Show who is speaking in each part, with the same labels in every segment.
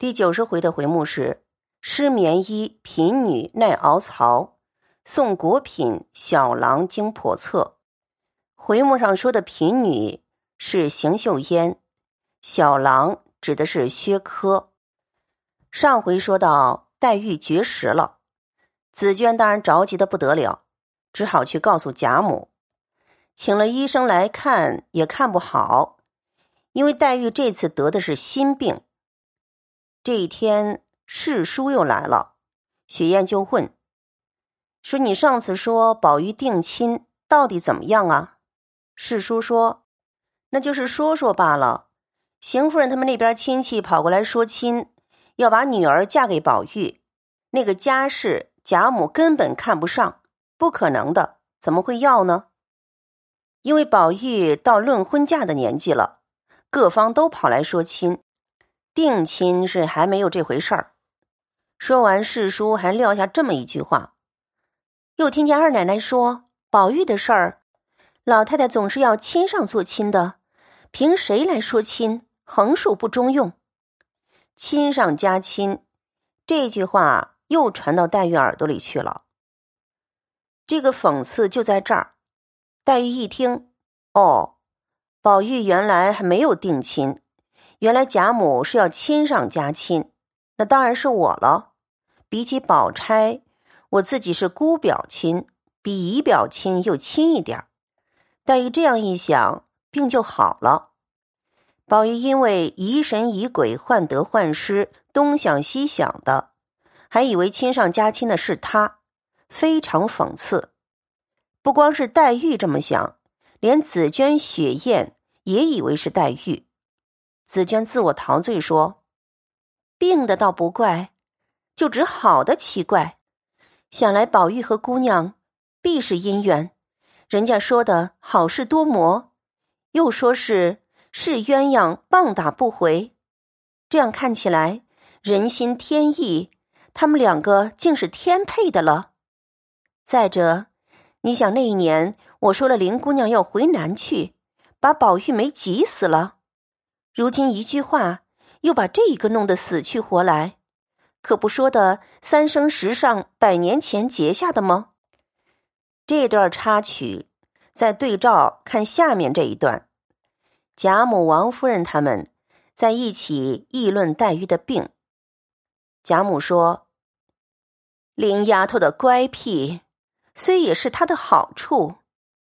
Speaker 1: 第九十回的回目是“失眠衣贫女耐熬槽，送果品小郎经叵测”。回目上说的贫女是邢岫烟，小郎指的是薛科。上回说到黛玉绝食了，紫娟当然着急的不得了，只好去告诉贾母，请了医生来看也看不好，因为黛玉这次得的是心病。这一天，世叔又来了，雪雁就问：“说你上次说宝玉定亲，到底怎么样啊？”世叔说：“那就是说说罢了。邢夫人他们那边亲戚跑过来说亲，要把女儿嫁给宝玉，那个家世贾母根本看不上，不可能的，怎么会要呢？因为宝玉到论婚嫁的年纪了，各方都跑来说亲。”定亲是还没有这回事儿。说完，世叔还撂下这么一句话：又听见二奶奶说，宝玉的事儿，老太太总是要亲上做亲的，凭谁来说亲？横竖不中用。亲上加亲，这句话又传到黛玉耳朵里去了。这个讽刺就在这儿。黛玉一听，哦，宝玉原来还没有定亲。原来贾母是要亲上加亲，那当然是我了。比起宝钗，我自己是姑表亲，比姨表亲又亲一点黛玉这样一想，病就好了。宝玉因为疑神疑鬼、患得患失，东想西想的，还以为亲上加亲的是他，非常讽刺。不光是黛玉这么想，连紫鹃、雪雁也以为是黛玉。紫娟自我陶醉说：“病的倒不怪，就只好的奇怪。想来宝玉和姑娘必是姻缘，人家说的好事多磨，又说是是鸳鸯棒打不回。这样看起来，人心天意，他们两个竟是天配的了。再者，你想那一年我说了林姑娘要回南去，把宝玉没急死了。”如今一句话，又把这一个弄得死去活来，可不说的三生石上百年前结下的吗？这段插曲，再对照看下面这一段，贾母、王夫人他们在一起议论黛玉的病。贾母说：“林丫头的乖僻，虽也是她的好处，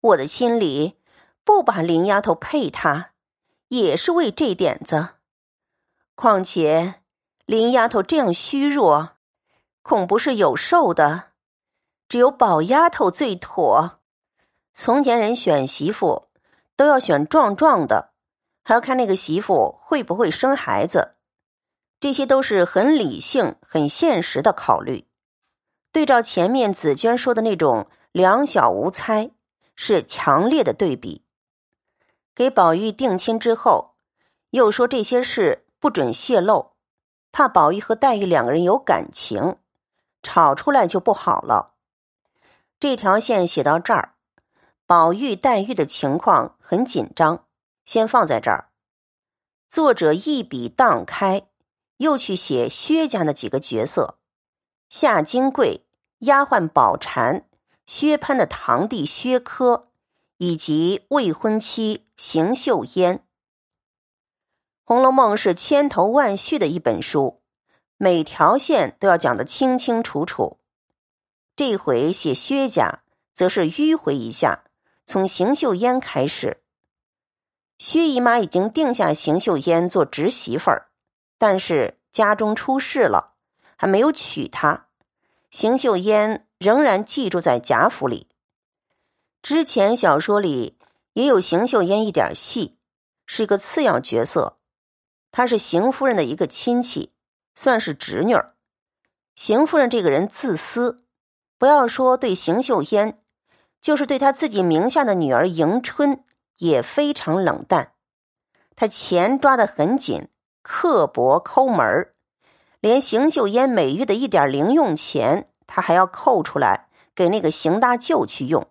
Speaker 1: 我的心里不把林丫头配她。”也是为这点子，况且林丫头这样虚弱，恐不是有寿的，只有宝丫头最妥。从前人选媳妇都要选壮壮的，还要看那个媳妇会不会生孩子，这些都是很理性、很现实的考虑。对照前面紫娟说的那种两小无猜，是强烈的对比。给宝玉定亲之后，又说这些事不准泄露，怕宝玉和黛玉两个人有感情，吵出来就不好了。这条线写到这儿，宝玉、黛玉的情况很紧张，先放在这儿。作者一笔荡开，又去写薛家的几个角色：夏金桂、丫鬟宝蟾、薛蟠的堂弟薛科。以及未婚妻邢岫烟，《红楼梦》是千头万绪的一本书，每条线都要讲得清清楚楚。这回写薛家，则是迂回一下，从邢岫烟开始。薛姨妈已经定下邢岫烟做侄媳妇儿，但是家中出事了，还没有娶她。邢岫烟仍然寄住在贾府里。之前小说里也有邢秀烟一点戏，是一个次要角色。她是邢夫人的一个亲戚，算是侄女儿。邢夫人这个人自私，不要说对邢秀烟，就是对她自己名下的女儿迎春也非常冷淡。她钱抓得很紧，刻薄抠门儿，连邢秀烟每月的一点零用钱，她还要扣出来给那个邢大舅去用。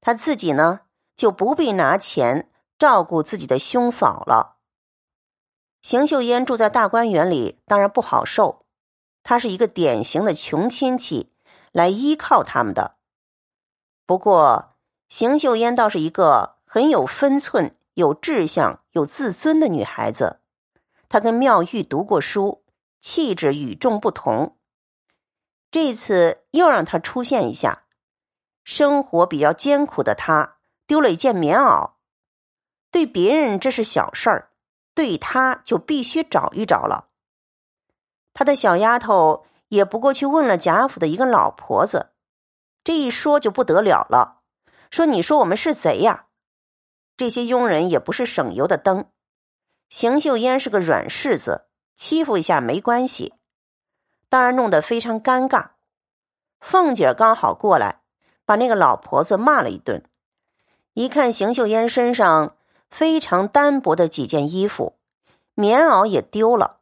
Speaker 1: 他自己呢，就不必拿钱照顾自己的兄嫂了。邢秀烟住在大观园里，当然不好受。她是一个典型的穷亲戚，来依靠他们的。不过，邢秀烟倒是一个很有分寸、有志向、有自尊的女孩子。她跟妙玉读过书，气质与众不同。这次又让她出现一下。生活比较艰苦的她丢了一件棉袄，对别人这是小事儿。对他就必须找一找了。他的小丫头也不过去问了贾府的一个老婆子，这一说就不得了了，说：“你说我们是贼呀？”这些佣人也不是省油的灯。邢秀烟是个软柿子，欺负一下没关系，当然弄得非常尴尬。凤姐刚好过来，把那个老婆子骂了一顿。一看邢秀烟身上。非常单薄的几件衣服，棉袄也丢了。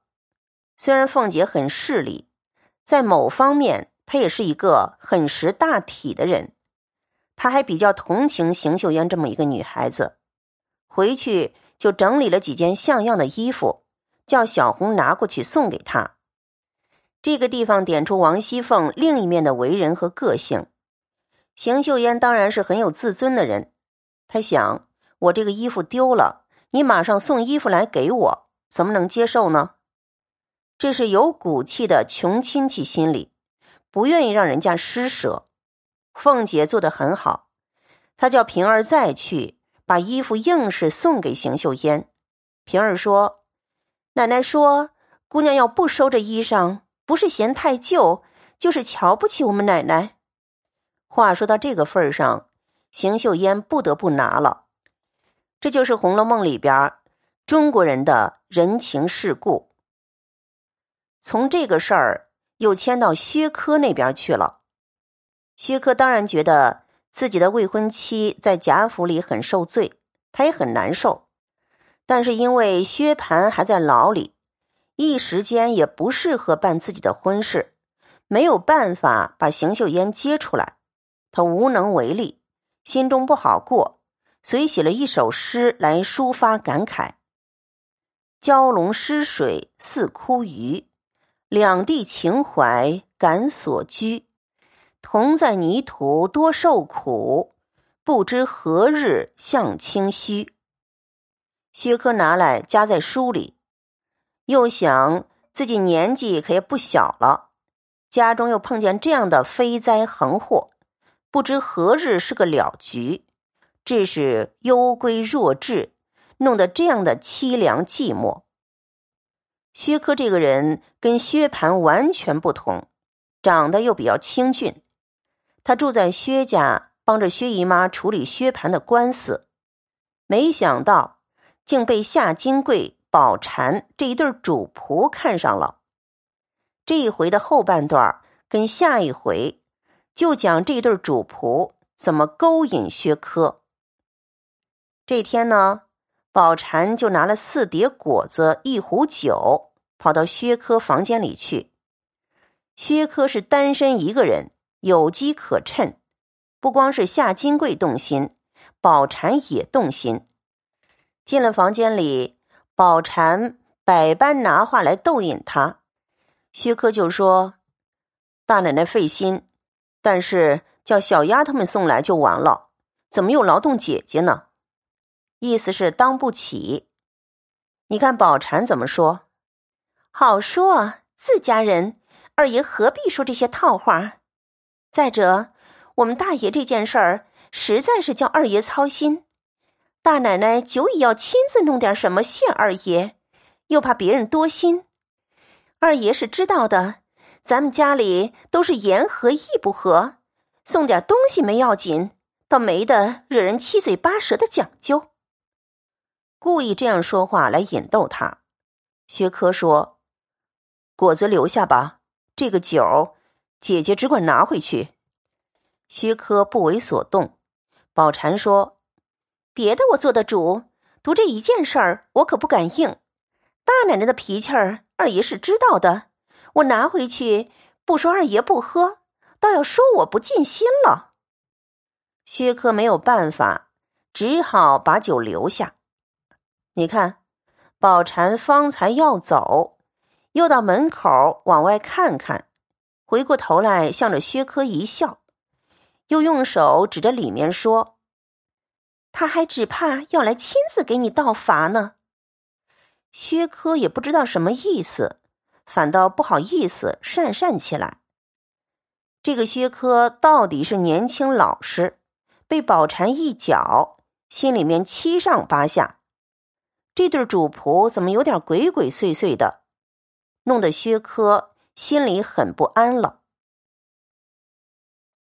Speaker 1: 虽然凤姐很势利，在某方面她也是一个很识大体的人，她还比较同情邢秀烟这么一个女孩子，回去就整理了几件像样的衣服，叫小红拿过去送给她。这个地方点出王熙凤另一面的为人和个性。邢秀烟当然是很有自尊的人，她想。我这个衣服丢了，你马上送衣服来给我，怎么能接受呢？这是有骨气的穷亲戚心理，不愿意让人家施舍。凤姐做的很好，她叫平儿再去把衣服硬是送给邢秀烟。平儿说：“奶奶说，姑娘要不收这衣裳，不是嫌太旧，就是瞧不起我们奶奶。”话说到这个份上，邢秀烟不得不拿了。这就是《红楼梦》里边中国人的人情世故。从这个事儿又迁到薛科那边去了。薛科当然觉得自己的未婚妻在贾府里很受罪，他也很难受。但是因为薛蟠还在牢里，一时间也不适合办自己的婚事，没有办法把邢岫烟接出来，他无能为力，心中不好过。遂写了一首诗来抒发感慨：“蛟龙失水似枯鱼，两地情怀感所居。同在泥土多受苦，不知何日向清虚。”薛科拿来夹在书里，又想自己年纪可也不小了，家中又碰见这样的飞灾横祸，不知何日是个了局。致使幽归弱智，弄得这样的凄凉寂寞。薛科这个人跟薛蟠完全不同，长得又比较清俊。他住在薛家，帮着薛姨妈处理薛蟠的官司。没想到，竟被夏金桂、宝蟾这一对主仆看上了。这一回的后半段跟下一回，就讲这对主仆怎么勾引薛科。这天呢，宝蟾就拿了四碟果子、一壶酒，跑到薛科房间里去。薛科是单身一个人，有机可趁，不光是夏金贵动心，宝蟾也动心。进了房间里，宝蟾百般拿话来逗引他，薛科就说：“大奶奶费心，但是叫小丫头们送来就完了，怎么又劳动姐姐呢？”意思是当不起，你看宝蟾怎么说？好说，自家人，二爷何必说这些套话？再者，我们大爷这件事儿实在是叫二爷操心，大奶奶久已要亲自弄点什么谢二爷，又怕别人多心。二爷是知道的，咱们家里都是言和意不和，送点东西没要紧，倒没得惹人七嘴八舌的讲究。故意这样说话来引逗他。薛科说：“果子留下吧，这个酒，姐姐只管拿回去。”薛科不为所动。宝蟾说：“别的我做的主，独这一件事儿，我可不敢应。大奶奶的脾气儿，二爷是知道的。我拿回去，不说二爷不喝，倒要说我不尽心了。”薛科没有办法，只好把酒留下。你看，宝蟾方才要走，又到门口往外看看，回过头来向着薛科一笑，又用手指着里面说：“他还只怕要来亲自给你道罚呢。”薛科也不知道什么意思，反倒不好意思讪讪起来。这个薛科到底是年轻老实，被宝蟾一搅，心里面七上八下。这对主仆怎么有点鬼鬼祟祟的，弄得薛科心里很不安了。